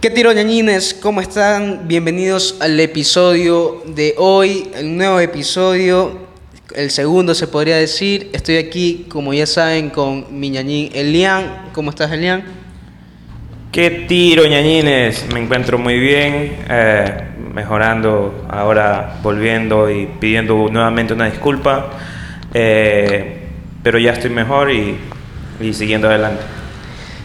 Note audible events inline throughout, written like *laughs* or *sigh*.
¿Qué tiro ñañines? ¿Cómo están? Bienvenidos al episodio de hoy, el nuevo episodio, el segundo se podría decir. Estoy aquí, como ya saben, con mi ñañín Elian. ¿Cómo estás, Elian? ¿Qué tiro, ñañines? Me encuentro muy bien, eh, mejorando, ahora volviendo y pidiendo nuevamente una disculpa, eh, pero ya estoy mejor y, y siguiendo adelante.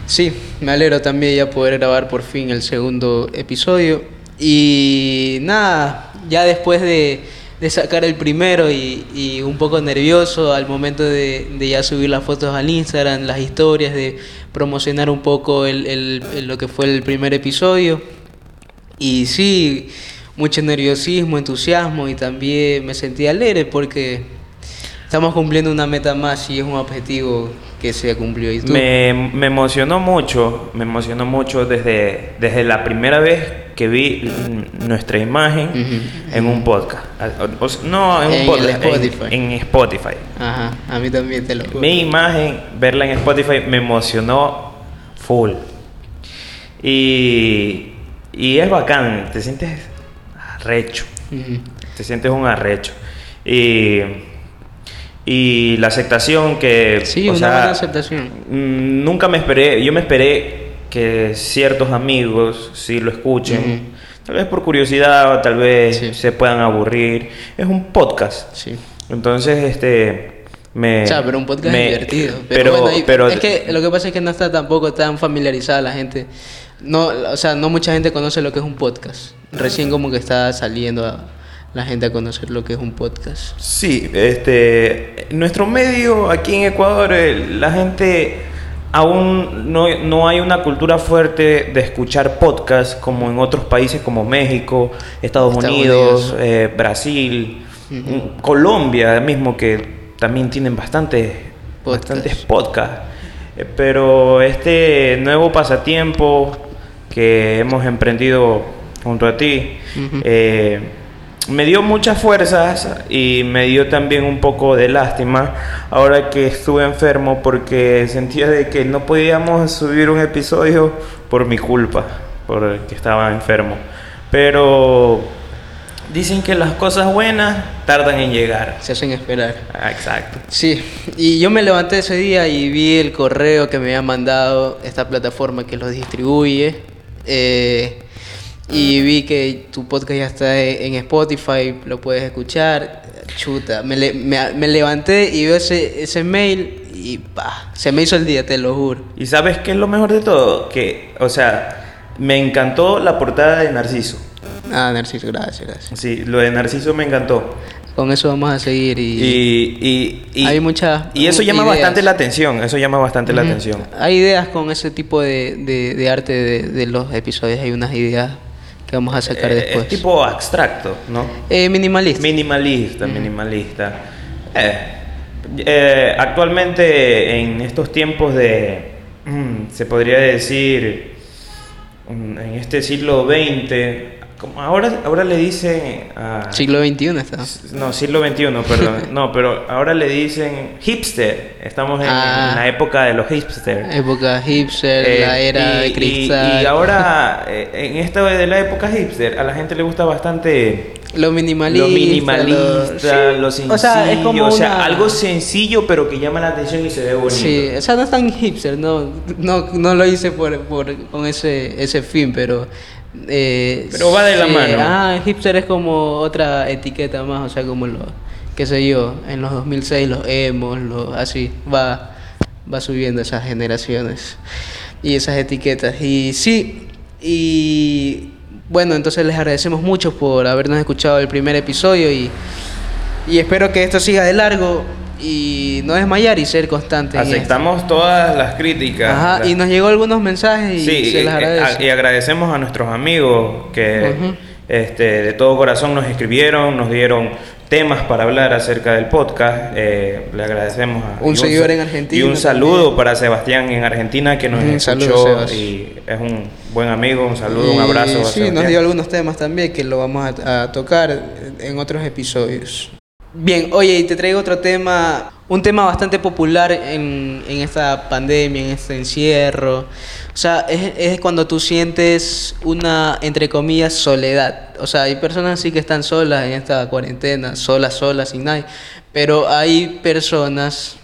Sí, me alegro también ya poder grabar por fin el segundo episodio. Y nada, ya después de, de sacar el primero y, un poco nervioso al momento de, de, ya subir las fotos al Instagram, las historias, de promocionar un poco el, el, lo que fue el primer episodio. Y sí, mucho nerviosismo, entusiasmo y también me sentí alegre porque estamos cumpliendo una meta más y es un objetivo que se cumplió. ¿Y tú? Me, me, emocionó mucho, me emocionó mucho desde, desde la primera vez que vi nuestra imagen uh -huh. en un podcast. O, o, no, en un podcast, Spotify. En, en, Spotify. Ajá, a mí también te lo juro. Mi imagen, verla en Spotify, me emocionó full. Y, y es bacán, te sientes arrecho. Uh -huh. Te sientes un arrecho. Y y la aceptación que sí o una sea, buena aceptación. mm, nunca me esperé yo me esperé que ciertos amigos sí lo escuchen. Uh -huh. tal vez por curiosidad o tal vez sí. se puedan aburrir. Es un podcast. Sí. entonces este me o sea, pero un podcast me, divertido. Pero, pero, bueno, pero es que lo que pasa es que no está tampoco tan familiarizada la gente. No o sea no mucha gente conoce lo que es un podcast. Recién como que está saliendo a la gente a conocer lo que es un podcast. Sí, este, nuestro medio aquí en Ecuador, eh, la gente aún no, no, hay una cultura fuerte de escuchar podcast como en otros países como México, Estados, Estados Unidos, Unidos. Eh, Brasil, uh -huh. Colombia mismo, que también tienen bastantes podcast. bastantes podcasts. Eh, pero este nuevo pasatiempo que hemos emprendido junto a ti, uh -huh. eh, me dio muchas fuerzas y me dio también un poco de lástima ahora que estuve enfermo porque sentía de que no podíamos subir un episodio por mi culpa, porque estaba enfermo. Pero dicen que las cosas buenas tardan en llegar. Se hacen esperar. Ah, exacto. Sí, y yo me levanté ese día y vi el correo que me había mandado esta plataforma que los distribuye. Eh, y vi que tu podcast ya está en Spotify, lo puedes escuchar. Chuta, me, le, me, me levanté y veo ese, ese mail y pa, se me hizo el día, te lo juro. ¿Y sabes qué es lo mejor de todo? Que, o sea, me encantó la portada de Narciso. Ah, Narciso, gracias, gracias. Sí, lo de Narciso me encantó. Con eso vamos a seguir y, y, y, y hay muchas y eso llama ideas. bastante la atención eso llama bastante uh -huh. la atención hay ideas con ese tipo de, de, de arte de, de, los episodios hay unas ideas que vamos a sacar eh, después. Es tipo abstracto, ¿no? Eh, minimalista. Minimalista, uh -huh. minimalista. Eh, eh, actualmente en estos tiempos de, mm, se podría decir, mm, en este siglo XX, como ahora, ahora le dicen... A, siglo XXI está. No, siglo XXI, perdón. *laughs* no, pero ahora le dicen hipster. Estamos en, ah, en la época de los hipsters. Época hipster, eh, la era y, de cristal. Y, y ahora, eh, en esta de la época hipster, a la gente le gusta bastante... Lo minimalista. Lo minimalista, lo, sí. lo sencillo. O sea, es como o sea una... algo sencillo pero que llama la atención y se ve bonito. Sí, o sea, no es tan hipster, no, no, no lo hice por, por, con ese, ese fin, pero eh, Pero va de la mano. Ah, hipster es como otra etiqueta más, o sea, como lo, qué sé yo, en los 2006 los emos, los, así, va, va subiendo esas generaciones y esas etiquetas. Y sí, y bueno, entonces les agradecemos mucho por habernos escuchado el primer episodio y, y espero que esto siga de largo y no desmayar y ser constante. Aceptamos todas las críticas. Ajá, las... y nos llegó algunos mensajes y sí, se les agradece. Y agradecemos a nuestros amigos que uh -huh. este, de todo corazón nos escribieron, nos dieron temas para hablar acerca del podcast. Eh, le agradecemos a un seguidor en Argentina. Y un saludo también. para Sebastián en Argentina que nos escuchó y es un buen amigo. Un saludo, y, un abrazo. Sí, nos dio algunos temas también que lo vamos a, a tocar en otros episodios. Bien, oye, y te traigo otro tema un tema bastante popular en, en, esta pandemia, en este encierro. O sea, es, es, cuando tú sientes una, entre comillas, soledad. O sea, hay personas sí que están solas en esta cuarentena, solas, solas, sin nadie. Pero hay personas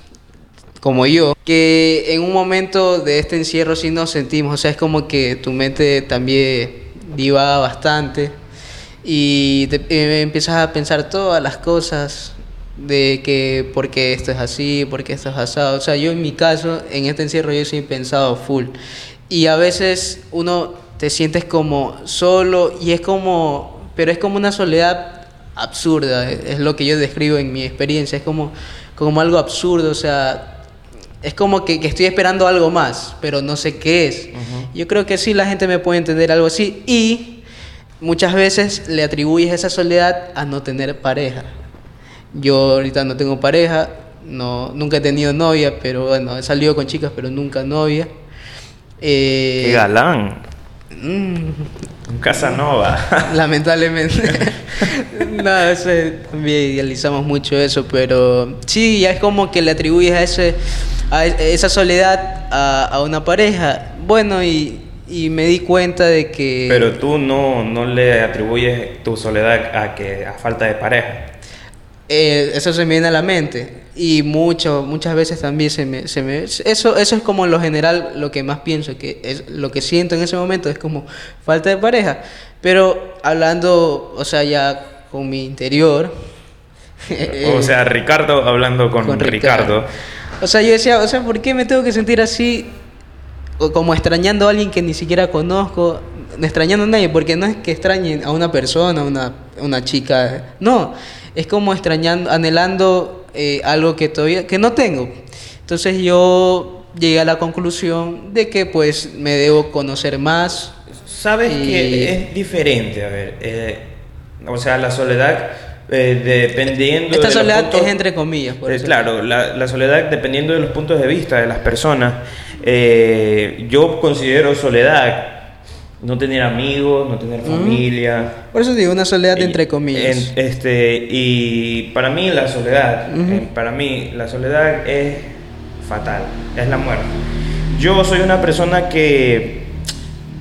como yo, que en un momento de este encierro sí nos sentimos. O sea, es como que tu mente también divaga bastante y te, eh, empiezas a pensar todas las cosas de que por qué esto es así, por qué esto es asado. O sea, yo en mi caso, en este encierro yo sí pensado full. Y a veces uno te sientes como solo y es como, pero es como una soledad absurda, es lo que yo describo en mi experiencia, es como, como algo absurdo, o sea, es como que, que estoy esperando algo más, pero no sé qué es. Uh -huh. Yo creo que sí la gente me puede entender algo así y muchas veces le atribuyes esa soledad a no tener pareja. Yo ahorita no tengo pareja, no, nunca he tenido novia, pero bueno, he salido con chicas, pero nunca novia. Eh, ¡Qué galán! Mm, Un *laughs* Casanova. *laughs* lamentablemente. *laughs* no, ese, también idealizamos mucho eso, pero sí, ya es como que le atribuyes a, ese, a esa soledad a, a una pareja. Bueno, y, y, me di cuenta de que... Pero tú no, no le atribuyes tu soledad a, que, a falta de pareja. Eh, eso se me viene a la mente y mucho, muchas veces también se me, se me eso, eso es como lo general lo que más pienso que es lo que siento en ese momento es como falta de pareja pero hablando o sea ya con mi interior *laughs* o sea Ricardo hablando con, con Ricardo. Ricardo o sea yo decía o sea por qué me tengo que sentir así como extrañando a alguien que ni siquiera conozco no extrañando a nadie porque no es que extrañen a una persona una, una chica no es como extrañando, anhelando eh, algo que todavía, que no tengo. Entonces yo llegué a la conclusión de que pues me debo conocer más. Sabes y... que es diferente, a ver, eh, o sea, la soledad eh, dependiendo... Esta de soledad puntos, es entre comillas. Por claro, la, la, soledad dependiendo de los puntos de vista de las personas. Eh, yo considero soledad no tener amigos, no tener familia. Mm. Por eso digo, una soledad y, entre comillas. En, este, y para mí la soledad, eh, para mí la soledad es fatal, es la muerte. Yo soy una persona que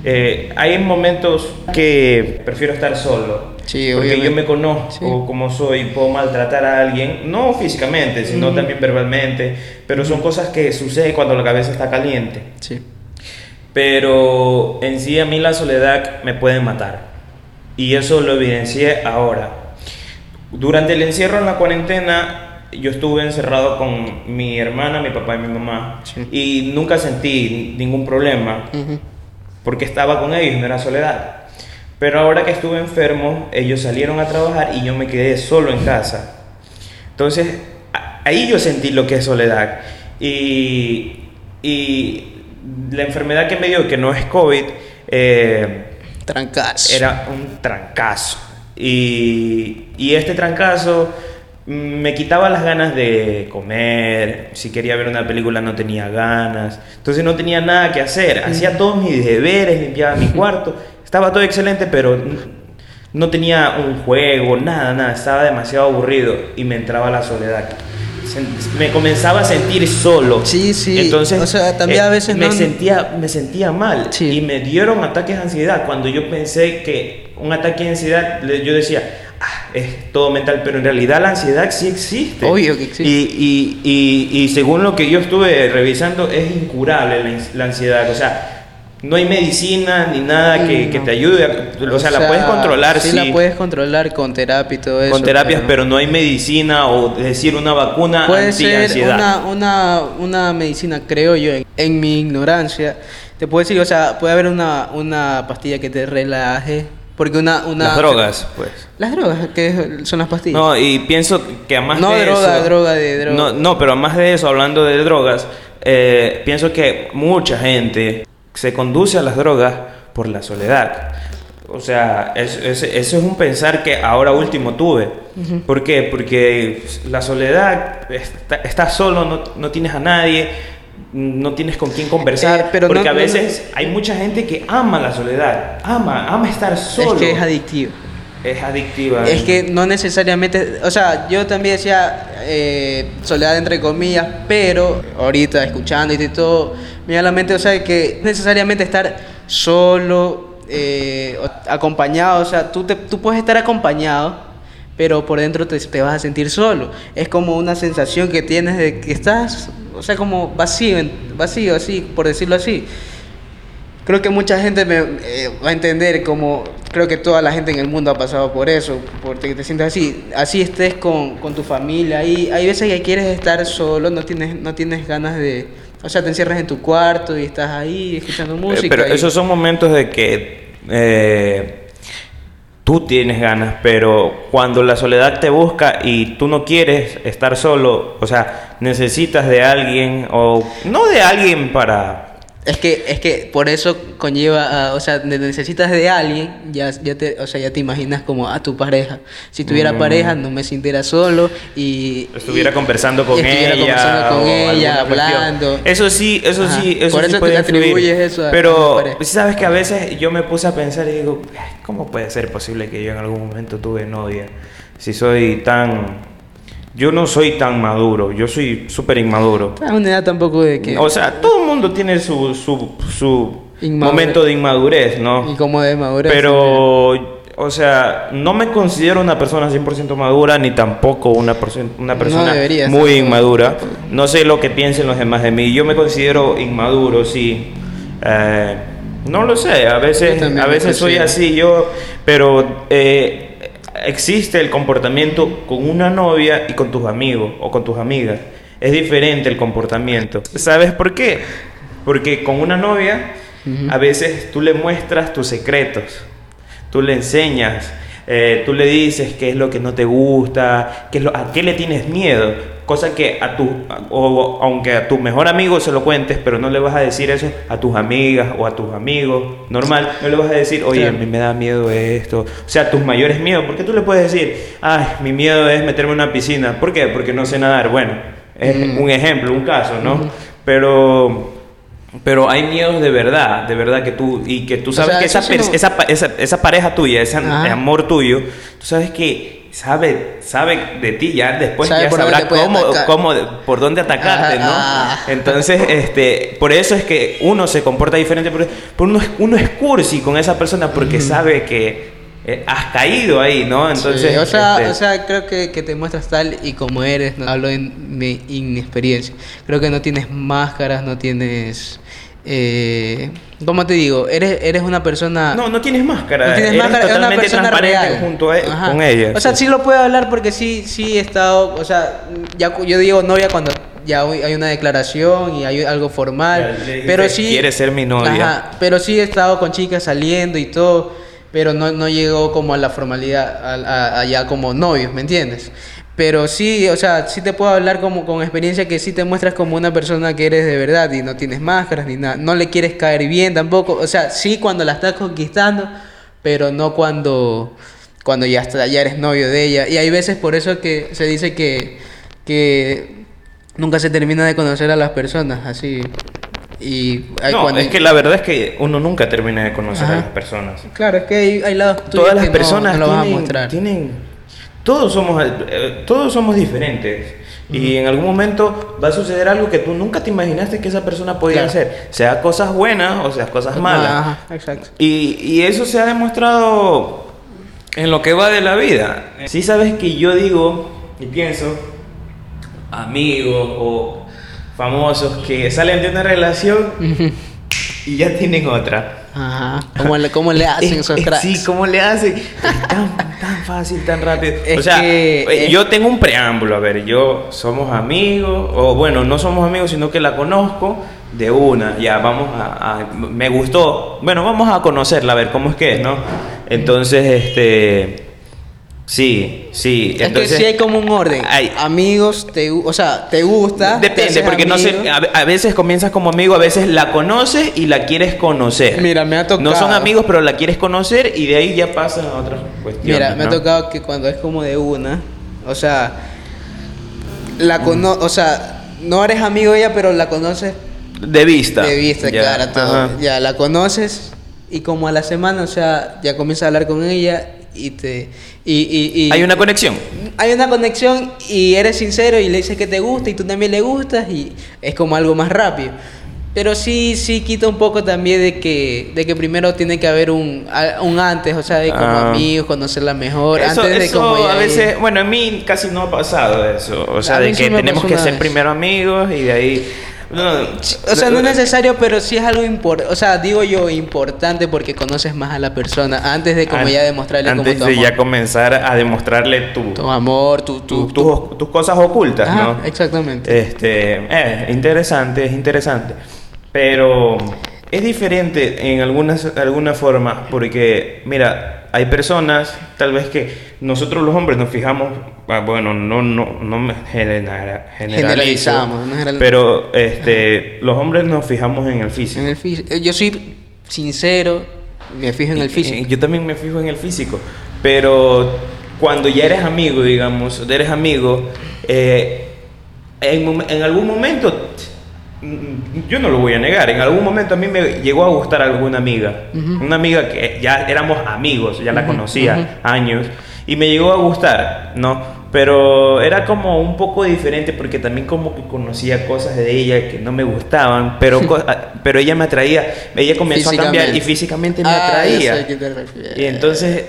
eh, hay momentos que prefiero estar solo. Sí, porque obviamente. yo me conozco Sí. como soy, puedo maltratar a alguien, no físicamente, sino Ujú. también verbalmente, pero son cosas que suceden cuando la cabeza está caliente. Sí. Pero en sí a mí la soledad me puede matar. Y eso lo evidencié ahora. Durante el encierro en la cuarentena, yo estuve encerrado con mi hermana, mi papá y mi mamá. Sí. Y nunca sentí ningún problema Ujú. Porque estaba con ellos, no era soledad. Pero ahora que estuve enfermo, ellos salieron a trabajar y yo me quedé solo en casa. Entonces, ahí yo sentí lo que es soledad. Y, y la enfermedad que me dio, que no es COVID, eh, Trancazo. era un trancazo. Y, y este trancazo me quitaba las ganas de comer, si quería ver una película no tenía ganas, entonces no tenía nada que hacer, hacía todos mis deberes, limpiaba mi *laughs* cuarto, estaba todo excelente, pero no tenía un juego, nada, nada, estaba demasiado aburrido y me entraba la soledad. Me comenzaba a sentir solo. Sí, sí. Entonces, O sea, también eh, a veces me no- sentía, me sentía mal Sí. y me dieron ataques de ansiedad. Cuando yo pensé que un ataque de ansiedad, yo decía, es todo mental, pero en realidad la ansiedad sí existe. Obvio que existe. Y, y, y, y según lo que yo estuve revisando, es incurable la, ansiedad. O sea, no hay medicina ni nada que, que te ayude. o, sea, la puedes controlar, sí. Sí, la puedes controlar con terapia y todo eso. con terapias, pero no hay medicina o decir una vacuna Puede ser anti-ansiedad. una, una, una medicina, creo yo, en, en mi ignorancia. Te puedo decir, o sea, puede haber una, una pastilla que te relaje. Porque una, una. Las drogas, pues. Las drogas, que son las pastillas. No, y pienso que a más No de droga, eso, droga de droga. No, no, pero a más de eso, hablando de drogas, eh, pienso que mucha gente se conduce a las drogas por la soledad. O sea, es- es- eso es un pensar que ahora último tuve. ¿Por qué? Porque la soledad, está- estás solo, no, no tienes a nadie, no tienes con quién conversar. Eh, pero porque no- a no- veces hay mucha gente que ama la soledad, ama, ama estar solo. Es que es adictivo. es adictiva. Es que no necesariamente, o sea, yo también decía eh, soledad entre comillas, pero ahorita escuchando y todo, me da la mente, o sea, que necesariamente estar solo, eh, acompañado, o sea, tú, te, tú puedes estar acompañado, pero por dentro te, te, vas a sentir solo. Es como una sensación que tienes de que estás, o sea, como vacío, vacío, así, por decirlo así creo que mucha gente me eh, va a entender como creo que toda la gente en el mundo ha pasado por eso, porque te sientes así, así estés con, con tu familia y hay veces que quieres estar solo, no tienes, no tienes ganas de, o sea, te encierras en tu cuarto y estás ahí escuchando eh, música. Pero esos son momentos de que eh, tú tienes ganas, pero cuando la soledad te busca y tú no quieres estar solo, o sea, necesitas de alguien o no de alguien para es que, es que por eso conlleva, o sea, necesitas de alguien, ya, ya te, o sea, ya te imaginas como a tu pareja. Si tuviera mm. pareja, no me sintiera solo y... Estuviera conversando con estuviera ella. Conversando con ella, hablando. Eso sí, eso sí, eso Por eso te atribuyes eso a Pero, sabes que a veces yo me puse a pensar y digo, ¿cómo puede ser posible que yo en algún momento tuve novia? Si soy tan yo no soy tan maduro, yo soy súper inmaduro. A una edad tampoco de que... O sea, todo el mundo tiene su, su, su momento de inmadurez, ¿no? Y como de madurez. Pero, o sea, no me considero una persona 100% madura, ni tampoco una, una persona muy inmadura. No sé lo que piensen los demás de mí. Yo me considero inmaduro, sí. Eh, no lo sé, a veces, a veces soy así yo, pero... Eh, existe el comportamiento con una novia y con tus amigos o con tus amigas. Es diferente el comportamiento. ¿Sabes por qué? Porque con una novia a veces tú le muestras tus secretos, tú le enseñas, eh, tú le dices qué es lo que no te gusta, qué es lo, a qué le tienes miedo. Cosa que a tu, o, aunque a tu mejor amigo se lo cuentes, pero no le vas a decir eso a tus amigas o a tus amigos, normal, no le vas a decir, oye, a mí me da miedo esto, o sea, tus mayores miedos, porque tú le puedes decir, ay, mi miedo es meterme en una piscina, ¿por qué? Porque no sé nadar, bueno, es un ejemplo, un caso, ¿no? Pero pero hay miedos de verdad, de verdad que tú, y que tú sabes que esa, esa, esa, esa, pareja tuya, ese amor tuyo, tú sabes que sabe, sabe de ti ya, después ya sabrá cómo, cómo, por dónde atacarte, ¿no? Ah. Entonces, este, por eso es que uno se comporta diferente, por, uno, uno es cursi con esa persona porque sabe que eh, has caído ahí, ¿no? Entonces, o, sea, este o sea, creo que, que, te muestras tal y como eres, hablo en mi inexperiencia. Creo que no tienes máscaras, no tienes eh, ¿Cómo te digo? Eres, eres una persona... No, no tienes máscara. No tienes máscara, es una persona real. junto a, e- con ella. O sea, sí. lo puedo hablar porque sí, sí he estado... O sea, ya, yo digo novia cuando ya hay una declaración y hay algo formal. pero sí... Quiere ser mi novia. Ajá, pero sí he estado con chicas saliendo y todo, pero no, no llegó como a la formalidad, allá como novios, ¿me entiendes? Pero sí, o sea, sí te puedo hablar como con experiencia que sí te muestras como una persona que eres de verdad y no tienes máscaras ni nada. No le quieres caer bien tampoco. O sea, sí cuando la estás conquistando, pero no cuando, cuando ya, está, ya eres novio de ella. Y hay veces por eso que se dice que, que nunca se termina de conocer a las personas, así. Y no, es que la verdad es que uno nunca termina de conocer a las personas. Claro, es que hay, hay lados Todas las personas lo van a mostrar. tienen todos somos, eh, todos somos diferentes. Y en algún momento va a suceder algo que tú nunca te imaginaste que esa persona podía hacer. Sea cosas buenas o sea cosas malas. exacto. Y, y, eso se ha demostrado en lo que va de la vida. Si sabes que yo digo y pienso, amigos o famosos que salen de una relación y ya tienen otra. Ajá. ¿Cómo le, cómo le *laughs* hacen esos cracks? Sí, ¿cómo le hacen? Tan, tan fácil, tan rápido. o sea, eh, yo tengo un preámbulo. A ver, yo somos amigos, o bueno, no somos amigos, sino que la conozco de una. Ya, vamos a, a. me gustó. Bueno, vamos a conocerla, a ver cómo es que es, ¿no? Entonces, este Sí, sí. Es Entonces, que sí hay como un orden. Hay, amigos, te, o sea, te gusta. Depende, porque no sé, a, veces comienzas como amigo, a veces la conoces y la quieres conocer. Mira, me ha tocado. No son amigos, pero la quieres conocer y de ahí ya pasan a otras cuestiones. Mira, me ha tocado que cuando es como de una, o sea, la cono o sea, no eres amigo de ella, pero la conoces. De vista. De vista, claro, todo. Ya la conoces y como a la semana, o sea, ya comienzas a hablar con ella y te... Y, y- y- Hay una conexión. hay una conexión y eres sincero y le dices que te gusta y tú también le gustas y es como algo más rápido. Pero sí, sí quita un poco también de que, de que primero tiene que haber un, un antes, o sea, de como Ah. amigos, conocerla mejor, Eso, antes de eso como a veces, bueno, a mí casi no ha pasado eso. O sea, de sí que me tenemos que ser vez. primero amigos y de ahí. No, O sea, no es necesario, pero sí es algo importante. O sea, digo yo importante porque conoces más a la persona antes de como An- ya demostrarle Antes como tu de amor. ya comenzar a demostrarle tu, Tu amor, tu... tu- tu, tus, tus cosas ocultas, Ajá, ¿no? exactamente. Este, eh, interesante, es interesante. Pero es diferente en algunas, alguna forma, porque, mira, hay personas, tal vez que nosotros los hombres nos fijamos, ah, bueno, no, no, no me genera- Generalizamos, no general- pero este, los hombres nos fijamos en el físico. En el físico. Eh, Yo soy sincero, me fijo en el físico. y Yo también me fijo en el físico, pero cuando ya eres amigo, digamos, eres amigo, eh, en, en algún momento, yo no lo voy a negar, en algún momento a mí me llegó a gustar alguna amiga, Ujú. una amiga que ya éramos amigos, ya la Ujú, conocía ujú. años, y me llegó a gustar, ¿no? Pero era como un poco diferente porque también como que conocía cosas de ella que no me gustaban, pero, *laughs* pero ella me atraía, ella comenzó a cambiar y físicamente me Ah, atraía. Y entonces,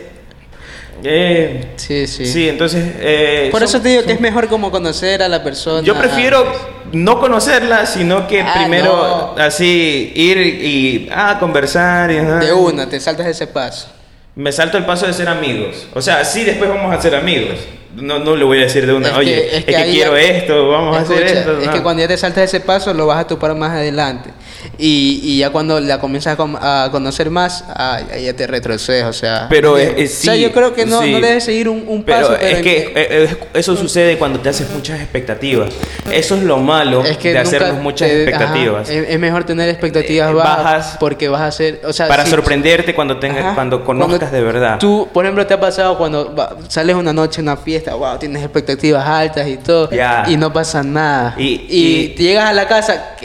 eh, Sí, sí. sí. entonces... eh, Por son- eso te digo que es mejor como conocer a la persona. Yo prefiero no conocerla, sino que Ah, primero no. así ir y ah, conversar y ajá. De una, te saltas ese paso. Me salto el paso de ser amigos. O sea, sí, después vamos a ser amigos. No, no le voy a decir de una, Es oye, que- es es que, quiero ya- esto, vamos a hacer esto. Es no. que cuando ya te saltas ese paso, lo vas a topar más adelante. Y, y ya cuando la comienzas a, a conocer más, ah, ya te retrocedes, o sea. Pero eh, es, es- O sea, sí, yo creo que no, sí. no debes seguir un, un Pero paso. es en- que eh, eh, eso sucede cuando te haces muchas expectativas. Eso es lo malo es que de hacernos muchas te- expectativas. ajá, es, es mejor tener expectativas Eh, bajas, bajas porque vas a hacer, o sea, para si- sorprenderte cuando tengas, Ajá. cuando conozcas Cuando de verdad. Tú, por ejemplo, te ha pasado cuando va- sales una noche a una fiesta, wow, tienes expectativas altas y todo, Ya. y no pasa nada. Y- Y, y- te llegas a la casa,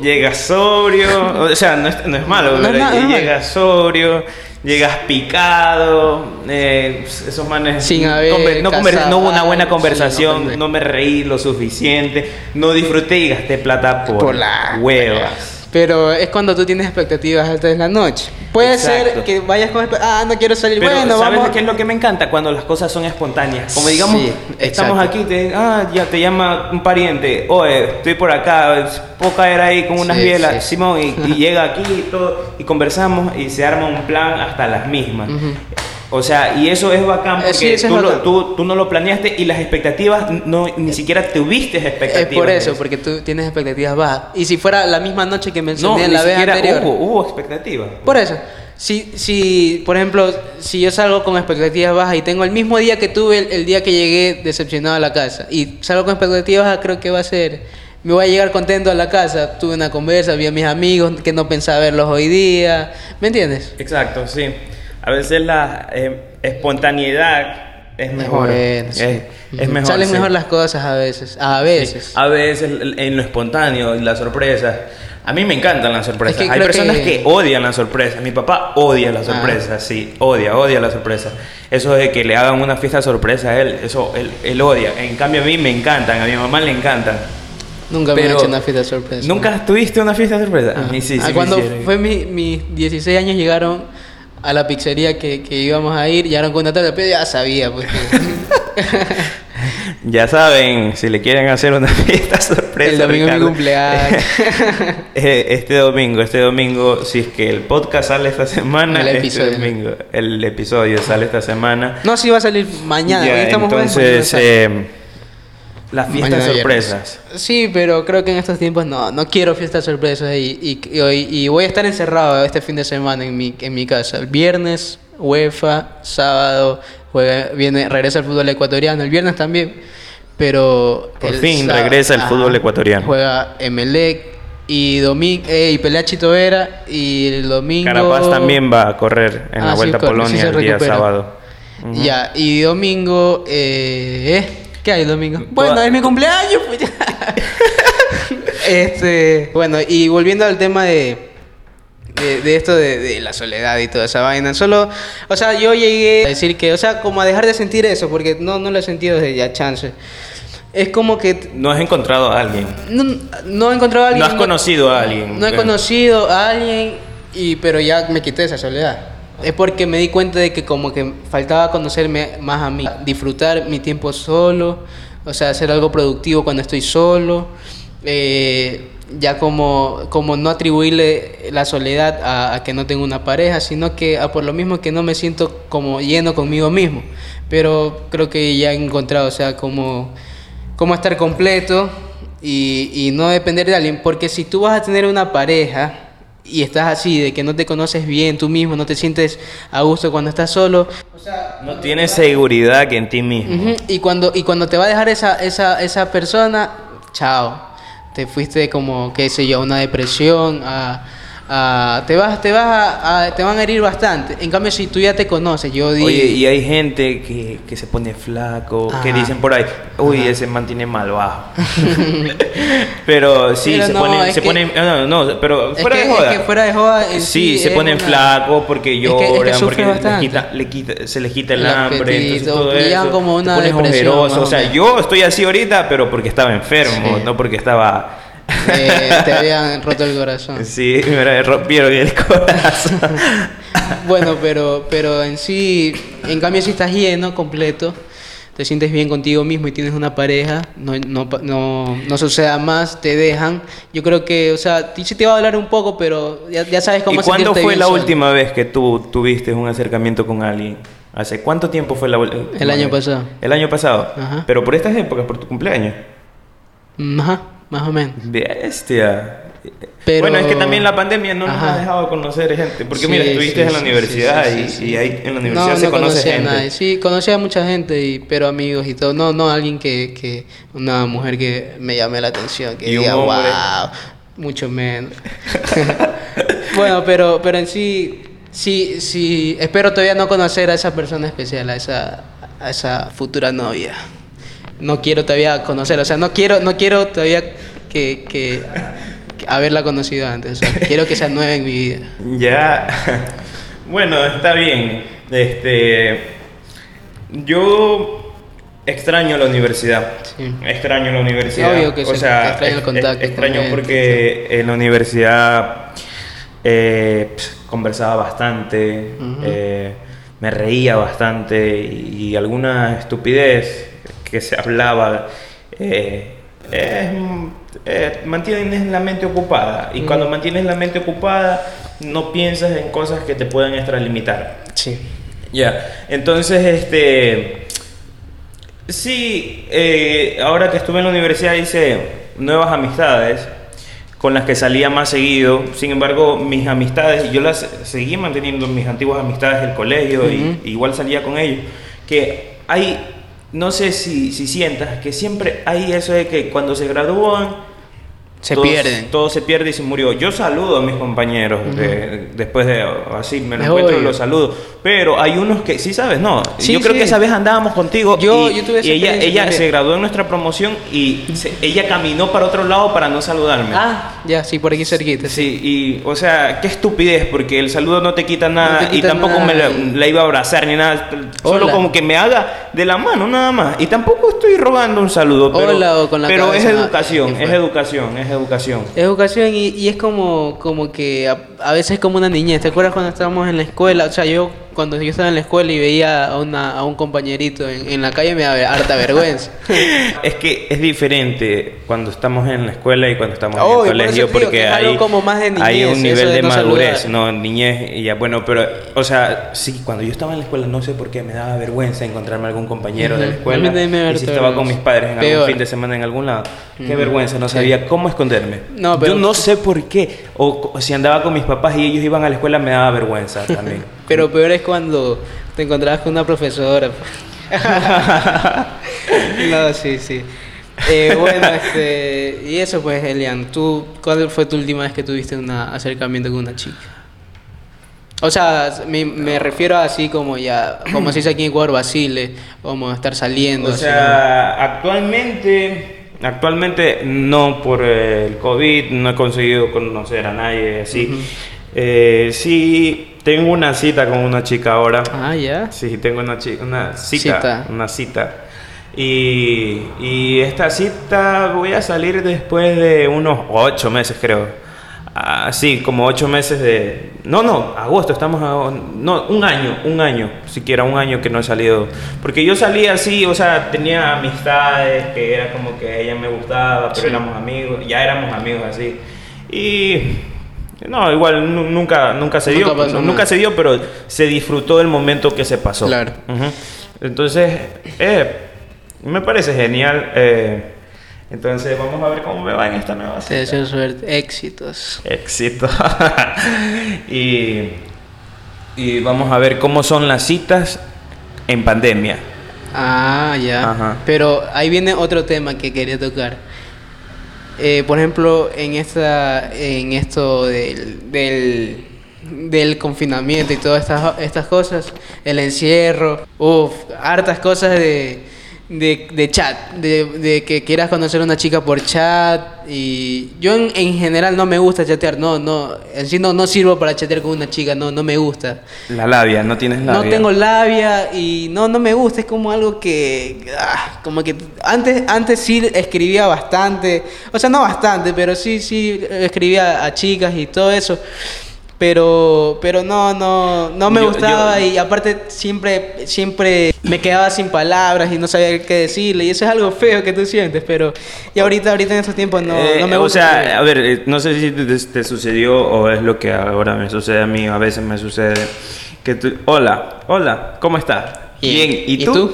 Llegas sobrio, o sea, no es, no es malo, No pero llegas sobrio, llegas picado, eh, esos manes Sin haber conver- no, conver- casado, no hubo una buena sí, conversación, no, no me reí lo suficiente, no disfruté y gasté plata por, Por la- huevas. Pero es cuando tú tienes expectativas altas en la noche. Puede ser que vayas con... Ah, no quiero salir. Pero bueno, ¿sabes vamos... qué es lo que me encanta? Cuando las cosas son espontáneas. Como digamos, Sí, estamos aquí, te, ah, ya te llama un pariente, oye, estoy por acá, puedo caer ahí con unas Sí, bielas, sí. Simón, y, y *laughs* llega aquí y todo, y conversamos y se arma un plan hasta las mismas. O sea, y eso es bacán Eh, porque sí, es tú, lo- tú- tú no lo planeaste y las expectativas no ni siquiera tuviste expectativas. Es por eso, porque tú tienes expectativas bajas. Y si fuera la misma noche que no, mencioné en la vez anterior... hubo, hubo expectativas. Por eso, si, si, por ejemplo, si yo salgo con expectativas bajas y tengo el mismo día que tuve el, el día que llegué decepcionado a la casa y salgo con expectativas bajas, creo que va a ser, me voy a llegar contento a la casa, tuve una conversa, vi a mis amigos que no pensaba verlos hoy día, ¿me entiendes? Exacto, sí. A veces la eh, espontaneidad es mejor. Bueno, sí. es, mejor. Salen sí. mejor las cosas a veces, a Sí. veces. A veces en lo espontáneo, en las sorpresas. A mí me encantan las sorpresas. Es que Hay personas que- que... odian las sorpresas. Mi papá odia las Ah. sorpresas, sí, odia, odia las sorpresas. Eso de que le hagan una fiesta sorpresa a él, eso él, él odia. En cambio a mí me encantan, a mi mamá le encantan. Nunca me han Pero- hecho una fiesta sorpresa. ¿Nunca tuviste una fiesta sorpresa? Ah. A mí sí, Ah, sí. me cuando hicieron. fue mi- mis 16 años llegaron a la pizzería que, que íbamos a ir, llegaron con una tarde, pero ya sabía, pues. que- *laughs* Ya saben, si le quieren hacer una fiesta *laughs* sorpresa. El domingo es mi Ricardo, cumpleaños. *laughs* eh, este domingo, este domingo, si es que el podcast sale esta semana, El este episodio. domingo, el episodio sale esta semana. no, sí va a salir mañana. Ya, hoy estamos entonces, eh, las fiestas Mañana sorpresas. viernes. Sí, pero creo que en estos tiempos no, no quiero fiestas sorpresas y, y, y hoy- y voy a estar encerrado este fin de semana en mi, en mi casa. El viernes, UEFA, sábado, juega, viene, regresa el fútbol ecuatoriano, el viernes también, pero... Por el fin regresa el fútbol ecuatoriano. Juega Emelec y domingo y pelea Chito Vera y el domingo... Carapaz también va a correr en la Ah, sí, Vuelta a sí Polonia se el día recupera. sábado. Ya, y domingo, eh, ¿eh? ¿Qué hay domingo? Bueno, es mi cumpleaños. pues, ya. *laughs* este, bueno, y volviendo al tema de, de, de esto de, de la soledad y toda esa vaina. Solo, o sea, yo llegué a decir que, o sea, como a dejar de sentir eso, porque no, no lo he sentido desde ya chance. Es como que No has encontrado a alguien. no, no he encontrado a alguien. No has conocido a alguien. No he conocido a alguien, y, pero ya me quité esa soledad. Es porque me di cuenta de que como que faltaba conocerme más a mí, disfrutar mi tiempo solo, o sea, hacer algo productivo cuando estoy solo, eh, ya como, como no atribuirle la soledad a, que no tengo una pareja, sino que por lo mismo que no me siento como lleno conmigo mismo. Pero creo que ya he encontrado, o sea, como, como estar completo y, y no depender de alguien, porque si tú vas a tener una pareja y estás así, de que no te conoces bien tú mismo, no te sientes a gusto cuando estás solo, No tienes seguridad que en ti mismo. Y cuando, y cuando te va a dejar esa, esa, esa persona, chao. Te fuiste como, qué sé yo, a una depresión, a, a- te vas, te vas a, a- te van a herir bastante. En cambio, si tú ya te conoces, yo digo. Oye, y hay gente que, que se pone flaco, que dicen por ahí, uy, Ajá. ese mantiene mal bajo. *laughs* pero sí, Pero se no, ponen, es se que- ponen, no, no, pero Es fuera que- de es joda. que fuera de joda, sí, sí se es ponen una- flacos porque Es que- es que lloran, sufre porque les quita, le quita, se les quita el, El hambre, entonces todo eso. como te una pones depresión, ojeroso. O sea, yo estoy así ahorita, pero porque estaba enfermo, Sí. no porque estaba... eh, te habían roto el corazón. *laughs* Sí, me rompieron el corazón. *laughs* Bueno, pero, pero en sí, en cambio si estás lleno, completo, te sientes bien contigo mismo y tienes una pareja, no, no, no, no suceda más, te dejan. Yo creo que, o sea, sí te va a hablar un poco, pero ya, ya sabes cómo ¿Y cuándo fue la solo. última vez que tú tuviste un acercamiento con alguien? ¿Hace cuánto tiempo fue la última? El año pasado. El año pasado. Ajá. Pero por estas épocas, por tu cumpleaños. Ajá, más o menos. Bestia. Pero- Bueno, es que también la pandemia no nos Ajá. ha dejado conocer gente. Porque Sí, mira, estuviste sí, en la universidad sí, y, y ahí en la universidad no, se no conoce gente. a nadie. Sí, conocía a mucha gente, y, pero amigos y todo. No, no alguien que, que una mujer que me llame la atención, que ¿Y un diga, wow, mucho menos. *laughs* bueno, pero, pero en sí, sí, sí, espero todavía no conocer a esa persona especial, a esa, a esa futura novia. No quiero todavía conocer, o sea, no quiero, no quiero todavía que, que, que haberla conocido antes. O sea, quiero que sea nueva en mi vida. *laughs* Ya. Bueno, está bien. Este. Yo extraño la universidad. Sí. Extraño la universidad. Obvio que o se- sea, extraña el contacto ex- extraño porque en la universidad eh, pss, conversaba bastante, eh, me reía bastante y, y alguna estupidez que se hablaba. eh, es, eh, mantienes la mente ocupada y Ujú. cuando mantienes la mente ocupada no piensas en cosas que te puedan extralimitar. Sí. Ya, entonces, este, sí, eh, ahora que estuve en la universidad hice nuevas amistades con las que salía más seguido. Sin embargo, mis amistades, yo las seguí manteniendo mis antiguas amistades del colegio y Ujú. igual salía con ellos. Que hay, no sé si, si sientas que siempre hay eso de que cuando se gradúan Se todo- pierden. Todo se pierde y se murió. Yo saludo a mis compañeros de- después de así me lo Es encuentro y los saludo. Pero hay unos que sí sabes, no. Sí, yo creo sí. que esa vez andábamos contigo Yo- y, yo tuve esa y ella, ella también. se graduó en nuestra promoción y se- ella caminó para otro lado para no saludarme. Ah, ya, sí, por aquí cerquita. Sí, y o sea, qué estupidez, porque el saludo no te quita nada te y quita tampoco me la, nada. la iba a abrazar ni nada, solo Hola. como que me haga de la mano nada más. Y tampoco estoy rogando un saludo, pero, Hola, o con la pero es educación, ¿qué es educación, es educación. Educación y, y es como, como que a, a veces como una niñez. ¿Te acuerdas cuando estábamos en la escuela? O sea, yo cuando yo estaba en la escuela y veía a, una, a un compañerito en, en la calle me daba harta vergüenza. *laughs* Es que es diferente cuando estamos en la escuela y cuando estamos en el colegio porque hay, algo como más de hay un nivel de de no madurez, saludar. no niñez y ya bueno, pero o sea, sí, cuando yo estaba en la escuela no sé por qué me daba vergüenza encontrarme algún compañero de la escuela me da y si estaba con mis padres en algún Peor. fin de semana en algún lado, qué Ujú. vergüenza, no Sí. sabía cómo esconderme. No, pero- Yo no sé por qué o, o si andaba con mis papás y ellos iban a la escuela me daba vergüenza *laughs* también. Pero peor es cuando te encontrabas con una profesora. *laughs* no, sí, sí. Eh, bueno, este, y eso pues, Elian, ¿tú, ¿cuál fue tu última vez que tuviste un acercamiento con una chica? O sea, me, me refiero a así como ya, como se dice aquí en Ecuador, vacile, como estar saliendo. O así, sea, actualmente, actualmente no por el COVID, no he conseguido conocer a nadie así. Eh, sí, tengo una cita con una chica ahora. Ah, ya. Sí, tengo una, una cita, Cita. Una cita. Y, y esta cita voy a salir después de unos ocho meses, creo. Ah, sí, como ocho meses de... No, no, agosto, estamos a... No, un año, un año, siquiera un año que no he salido. Porque yo salía así, o sea, tenía amistades, que era como que ella me gustaba, pero Sí. éramos amigos, ya éramos amigos así. Y... No, igual nu- nunca, nunca se Nunca dio, pasó nunca se dio, pero se disfrutó el momento que se pasó. Claro. Entonces, eh, me parece genial. eh, entonces, vamos a ver cómo me va en esta nueva Te cita. deseo suerte, éxitos. Éxito. *laughs* y, y vamos a ver cómo son las citas en pandemia. Ah, ya. Ajá. Pero ahí viene otro tema que quería tocar. Eh, por ejemplo, en esta, en esto del, del, del confinamiento y todas estas, estas cosas, el encierro, uff, hartas cosas de, de, de chat, de, de que quieras conocer a una chica por chat. Y yo en, en general no me gusta chatear, no, no, en sí no, no sirvo para chatear con una chica, no, no me gusta. La labia, no tienes labia. No tengo labia y no, no me gusta, es como algo que, ah, como que antes, antes sí escribía bastante, o sea, no bastante, pero sí, sí escribía a chicas y todo eso, pero, pero no, no, no me Yo- gustaba yo- y aparte siempre, siempre me quedaba sin palabras y no sabía qué decirle y eso es algo feo que tú sientes, pero y ahorita, ahorita en estos tiempos no, Eh, no me o gusta. sea, a ver, eh, no sé si te, te sucedió o es lo que ahora me sucede a mí, a veces me sucede. Que tú, hola, hola, ¿cómo estás? Bien, ¿y, tú?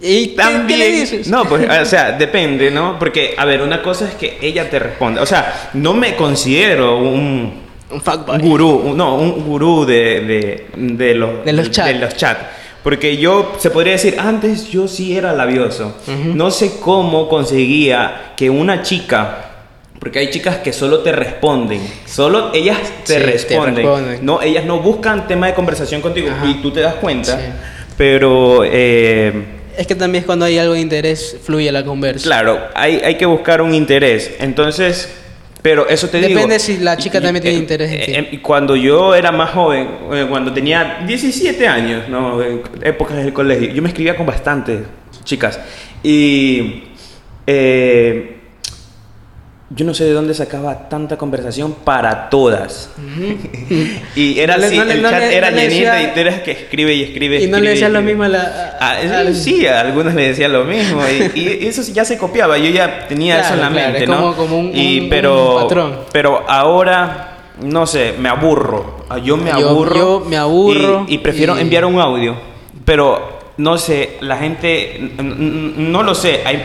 ¿Y También. qué le dices? No, pues, o sea, *laughs* depende, ¿no? Porque, a ver, una cosa es que ella te responde. O sea, no me considero un, Un fuckboy. un gurú, un- no, un gurú de, de, de los, De los chats. de los chats. Porque yo, se podría decir, antes yo sí era labioso. No sé cómo conseguía que una chica, porque hay chicas que solo te responden, solo ellas te Sí, te responden. responden. No, ellas no buscan tema de conversación contigo Ajá. y tú te das cuenta. Sí. Pero, eh, Es que también es cuando hay algo de interés, fluye la conversa. claro, hay, hay que buscar un interés. Entonces, pero eso te digo. Depende si la chica también tiene eh, interés en ti. eh, eh, Cuando yo era más joven, eh, cuando tenía 17 años, ¿no? En épocas del colegio, yo me escribía con bastantes chicas. Y. eh, yo no sé de dónde sacaba tanta conversación para todas. *laughs* y era No así, no el no chat era no le llenito decía- y tú eras que escribe y escribe. Y no escribe le decías lo escribe. mismo a la... Ah, a- eso al- sí, a algunos le decían lo mismo y, y *laughs* eso ya se copiaba, yo ya tenía eso en la Claro, claro, mente, es ¿no? como- como un- y, un- pero, un patrón. pero ahora, no sé, me aburro, Ah, yo me Yo- aburro. yo me aburro y, y prefiero y- enviar un audio, pero no sé, la gente, no lo sé, hay...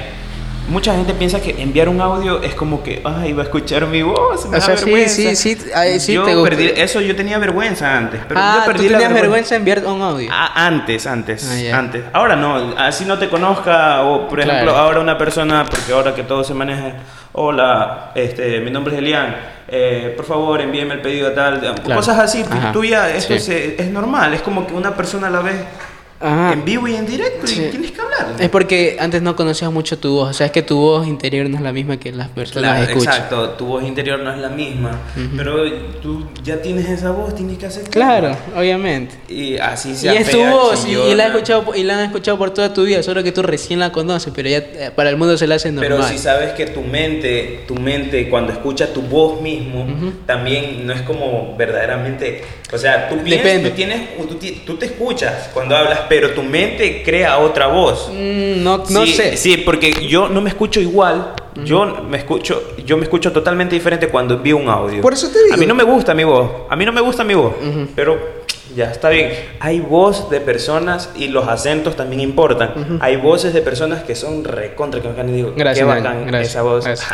Mucha gente piensa que enviar un audio es como que, ay, va a escuchar mi voz, me O da sea, sí, vergüenza". sí, sí, ay, sí yo te gusta. perdí, eso yo tenía vergüenza antes, pero ah, yo perdí tú la tenías vergüenza enviar un audio. Ah, antes, antes, Ah, antes. Ahora no, así no te conozca o por Claro. ejemplo ahora una persona, porque ahora que todo se maneja, hola, este, mi nombre es Elian, eh, por favor envíeme el pedido tal, Claro. cosas así, Ajá. tú ya, esto Sí. se- es normal, es como que una persona la ve Ajá. en vivo y en directo Sí. y tienes que hablar. Es porque antes no conocías mucho tu voz, o sea, es que tu voz interior no es la misma que las personas Claro, escuchan. exacto, tu voz interior no es la misma, pero tú ya tienes esa voz, tienes que hacer Claro, obviamente. Y así Y sea es tu voz, y, y la has escuchado, y la han escuchado por toda tu vida, solo que tú recién la conoces, pero ya eh, para el mundo se la hace normal. Pero si sabes que tu mente, tu mente cuando escucha tu voz mismo, también no es como verdaderamente, o sea, tú piensas, tú tienes, tú, ti- tú te escuchas cuando hablas, pero tu mente crea otra voz. Mm, no, no sí, sé. Sí, porque yo no me escucho igual. Yo me escucho, yo me escucho totalmente diferente cuando envío un audio. Por eso te digo. A mí no me gusta mi voz. A mí no me gusta mi voz. Pero ya está bien. Hay voz de personas y los acentos también importan. Hay voces de personas que son recontra que y digo, Gracias, qué bacán gracias, esa voz. gracias.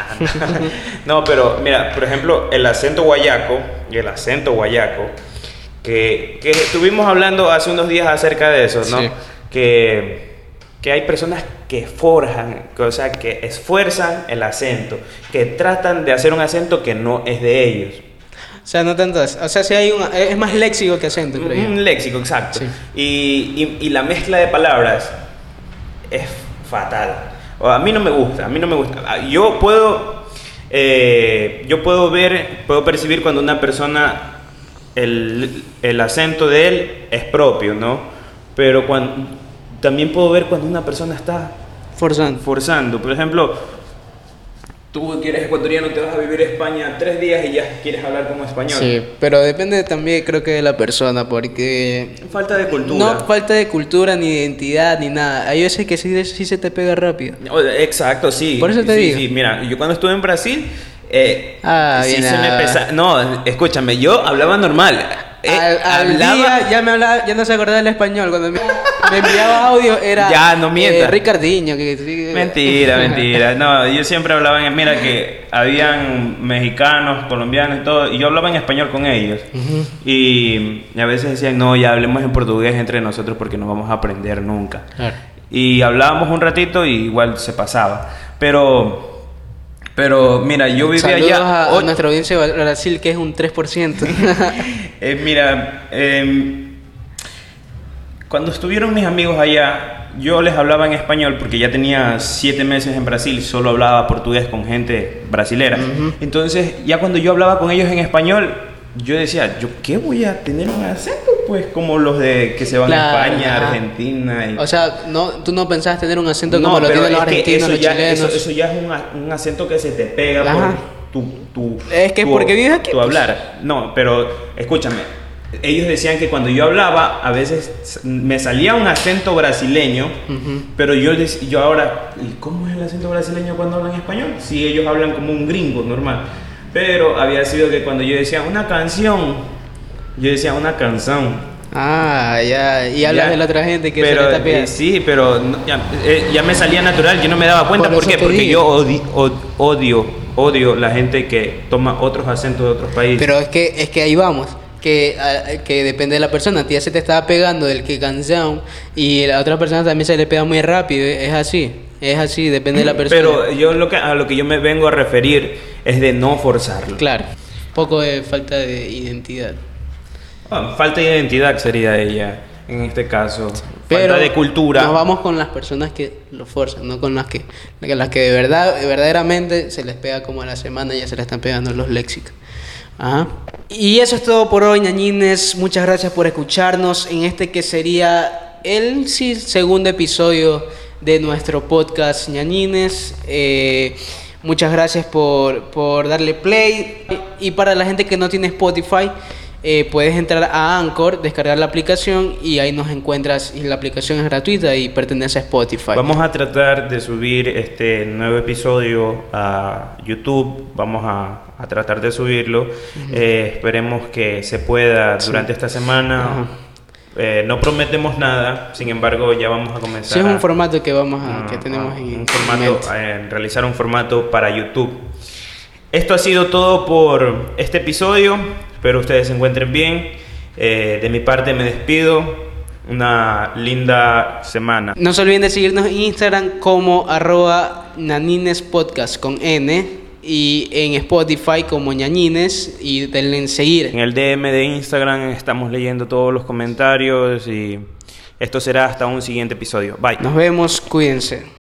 *laughs* no, pero mira, por ejemplo, el acento guayaco y el acento guayaco que, que estuvimos hablando hace unos días acerca de eso, ¿no? Sí. Que, que hay personas que forjan, que, o sea, que esfuerzan el acento, que tratan de hacer un acento que no es de ellos. O sea, no tantas. O sea, si hay un, es más léxico que acento, creo yo. Un léxico, exacto. Sí. Y, y- y la mezcla de palabras es fatal. O a mí no me gusta, a mí no me gusta. Ah, Yo puedo, eh, yo puedo ver, puedo percibir cuando una persona el, el acento de él es propio, ¿no? Pero cuando, también puedo ver cuando una persona está Forzando. forzando. Por ejemplo, tú que eres ecuatoriano, te vas a vivir a España tres días y ya quieres hablar como español. Sí, pero depende también creo que de la persona, porque Falta de cultura. no falta de cultura, ni identidad, ni nada. Hay veces que sí, sí se te pega rápido. Exacto, sí. Por eso te Sí, digo. sí. Mira, yo cuando estuve en Brasil, eh, Ah, sí bien, se me pesa. No, escúchame, yo hablaba normal. Eh, al, al hablaba- día ya me hablaba, ya no se acordaba el español. Cuando me, me enviaba audio era *laughs* Ya, no mientas. eh, Ricardiño. Que, Mentira, *laughs* mentira. No, yo siempre hablaba en. Mira, que habían mexicanos, colombianos y todo. Y yo hablaba en español con ellos. y, y a veces decían, no, ya hablemos en portugués entre nosotros porque no vamos a aprender nunca. Claro. Y hablábamos un ratito y igual se pasaba. Pero. Pero mira, yo vivía Saludos allá. a, a ocho- nuestra audiencia de Brasil, que es un 3%. *laughs* Eh, mira, em, cuando estuvieron mis amigos allá, yo les hablaba en español porque ya tenía siete meses en Brasil, solo hablaba portugués con gente brasilera. Entonces, ya cuando yo hablaba con ellos en español, yo decía, ¿yo qué voy a tener un acento? Pues como los de que se van Claro, a España, ajá. Argentina. Y... o sea, no, tú no pensabas tener un acento No, como lo tienen los argentinos, eso los ya, chilenos. Eso, eso ya es un, un acento que se te pega Ajá. por tu, tu, Es que tu- porque vives aquí, tu pues. hablar. No, pero escúchame. Ellos decían que cuando yo hablaba, a veces me salía un acento brasileño, Ujú. pero yo, yo ahora, ¿y cómo es el acento brasileño cuando hablan español? Si ellos hablan como un gringo normal. Pero había sido que cuando yo decía una canción, yo decía una canción. Ah, ya. Y hablas Ya, de la otra gente que pero, se le está eh, sí, pero no- ya, eh, ya me salía natural, yo no me daba cuenta. Por ¿Por, qué? Porque digo. yo odi- od- odio, odio la gente que toma otros acentos de otros países. Pero es que, es que ahí vamos. Que, a- que depende de la persona. A ti ya se te estaba pegando del que canción y a la otra persona también se le pega muy rápido. Es así. Es así, depende de la persona. Pero yo lo que, a lo que yo me vengo a referir es de no forzarlo. Claro. Poco de falta de identidad. Ah, falta de identidad sería ella, en este caso. Pero falta de cultura. Nos vamos con las personas que lo forzan, no con las que, las que de verdad, verdaderamente se les pega como a la semana y ya se le están pegando los léxicos. Ajá. Y eso es todo por hoy, ñañines. Muchas gracias por escucharnos en este que sería el sí, segundo episodio de nuestro podcast ñañines. Eh, muchas gracias por, por darle play. Y para la gente que no tiene Spotify, eh, puedes entrar a Anchor, descargar la aplicación y ahí nos encuentras. Y la aplicación es gratuita y pertenece a Spotify. Vamos a tratar de subir este nuevo episodio a YouTube. Vamos a, a tratar de subirlo. Eh, esperemos que se pueda durante esta semana. Eh, no prometemos nada, sin embargo, ya vamos a comenzar. Sí, es un formato que vamos a, a- que tenemos a en, un formato, eh, realizar un formato para YouTube. Esto ha sido todo por este episodio. Espero ustedes se encuentren bien. Eh, de mi parte me despido. Una linda semana. No se olviden de seguirnos en Instagram como arroba naninespodcast con N y en Spotify como ñañines y denle en seguir. En el DM de Instagram estamos leyendo todos los comentarios y esto será hasta un siguiente episodio. Bye. Nos vemos, cuídense.